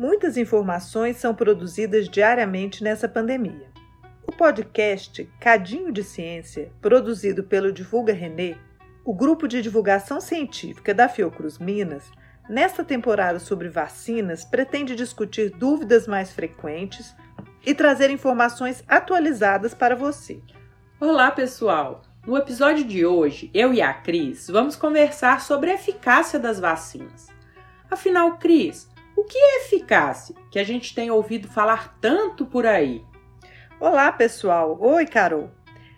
Muitas informações são produzidas diariamente nessa pandemia. O podcast Cadinho de Ciência, produzido pelo Divulga Renê, o grupo de divulgação científica da Fiocruz Minas, nesta temporada sobre vacinas, pretende discutir dúvidas mais frequentes e trazer informações atualizadas para você. Olá, pessoal! No episódio de hoje, eu e a Cris vamos conversar sobre a eficácia das vacinas. Afinal, Cris, o que é eficácia que a gente tem ouvido falar tanto por aí? Olá, pessoal! Oi, Carol!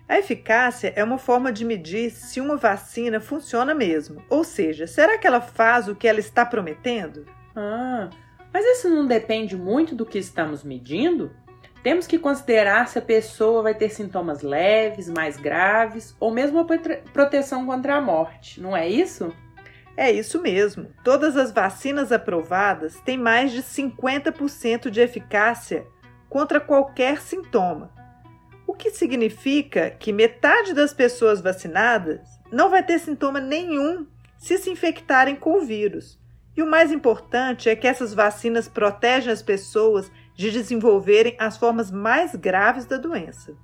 A eficácia é uma forma de medir se uma vacina funciona mesmo, ou seja, será que ela faz o que ela está prometendo? Ah, mas isso não depende muito do que estamos medindo? Temos que considerar se a pessoa vai ter sintomas leves, mais graves ou mesmo a proteção contra a morte, não é isso? É isso mesmo. Todas as vacinas aprovadas têm mais de 50% de eficácia contra qualquer sintoma. O que significa que metade das pessoas vacinadas não vai ter sintoma nenhum se se infectarem com o vírus. E o mais importante é que essas vacinas protegem as pessoas de desenvolverem as formas mais graves da doença.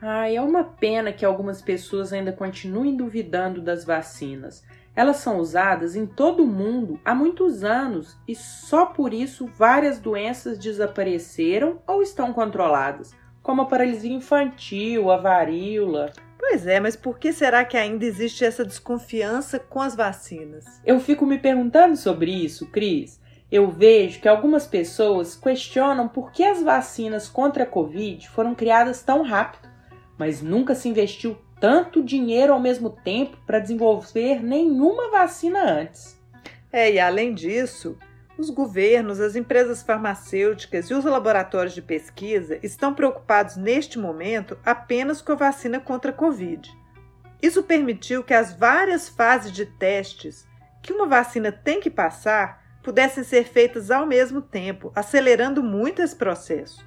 Ah, é uma pena que algumas pessoas ainda continuem duvidando das vacinas. Elas são usadas em todo o mundo há muitos anos e só por isso várias doenças desapareceram ou estão controladas, como a paralisia infantil, a varíola. Pois é, mas por que será que ainda existe essa desconfiança com as vacinas? Eu fico me perguntando sobre isso, Cris. Eu vejo que algumas pessoas questionam por que as vacinas contra a Covid foram criadas tão rápido, mas nunca se investiu tanto dinheiro ao mesmo tempo para desenvolver nenhuma vacina antes. É, e além disso, os governos, as empresas farmacêuticas e os laboratórios de pesquisa estão preocupados neste momento apenas com a vacina contra a Covid. Isso permitiu que as várias fases de testes que uma vacina tem que passar pudessem ser feitas ao mesmo tempo, acelerando muito esse processo.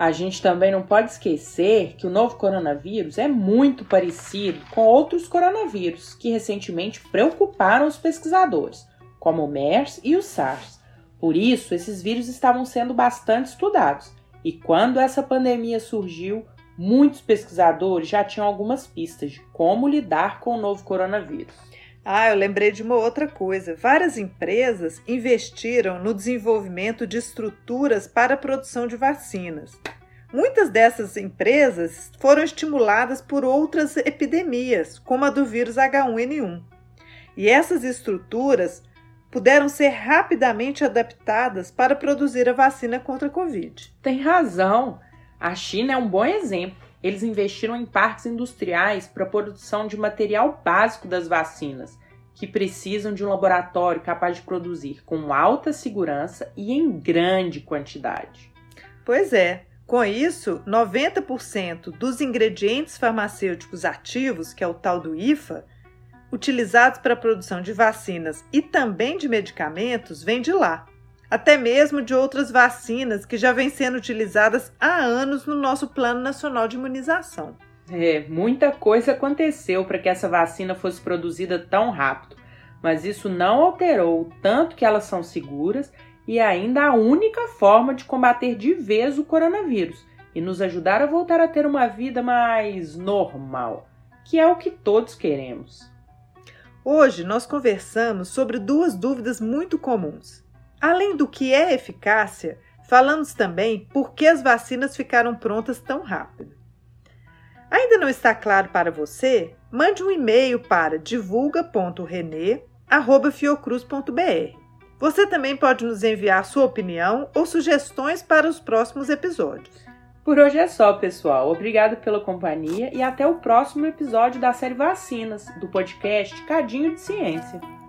A gente também não pode esquecer que o novo coronavírus é muito parecido com outros coronavírus que recentemente preocuparam os pesquisadores, como o MERS e o SARS. Por isso, esses vírus estavam sendo bastante estudados. E quando essa pandemia surgiu, muitos pesquisadores já tinham algumas pistas de como lidar com o novo coronavírus. Ah, eu lembrei de uma outra coisa. Várias empresas investiram no desenvolvimento de estruturas para a produção de vacinas. Muitas dessas empresas foram estimuladas por outras epidemias, como a do vírus H1N1. E essas estruturas puderam ser rapidamente adaptadas para produzir a vacina contra a Covid. Tem razão. A China é um bom exemplo. Eles investiram em parques industriais para a produção de material básico das vacinas, que precisam de um laboratório capaz de produzir com alta segurança e em grande quantidade. Pois é, com isso, 90% dos ingredientes farmacêuticos ativos, que é o tal do IFA, utilizados para a produção de vacinas e também de medicamentos, vêm de lá até mesmo de outras vacinas que já vêm sendo utilizadas há anos no nosso Plano Nacional de Imunização. É, muita coisa aconteceu para que essa vacina fosse produzida tão rápido, mas isso não alterou o tanto que elas são seguras e ainda a única forma de combater de vez o coronavírus e nos ajudar a voltar a ter uma vida mais normal, que é o que todos queremos. Hoje nós conversamos sobre duas dúvidas muito comuns. Além do que é eficácia, falamos também por que as vacinas ficaram prontas tão rápido. Ainda não está claro para você? Mande um e-mail para divulga.rene@fiocruz.br. Você também pode nos enviar sua opinião ou sugestões para os próximos episódios. Por hoje é só, pessoal. Obrigado pela companhia e até o próximo episódio da série Vacinas, do podcast Cadinho de Ciência.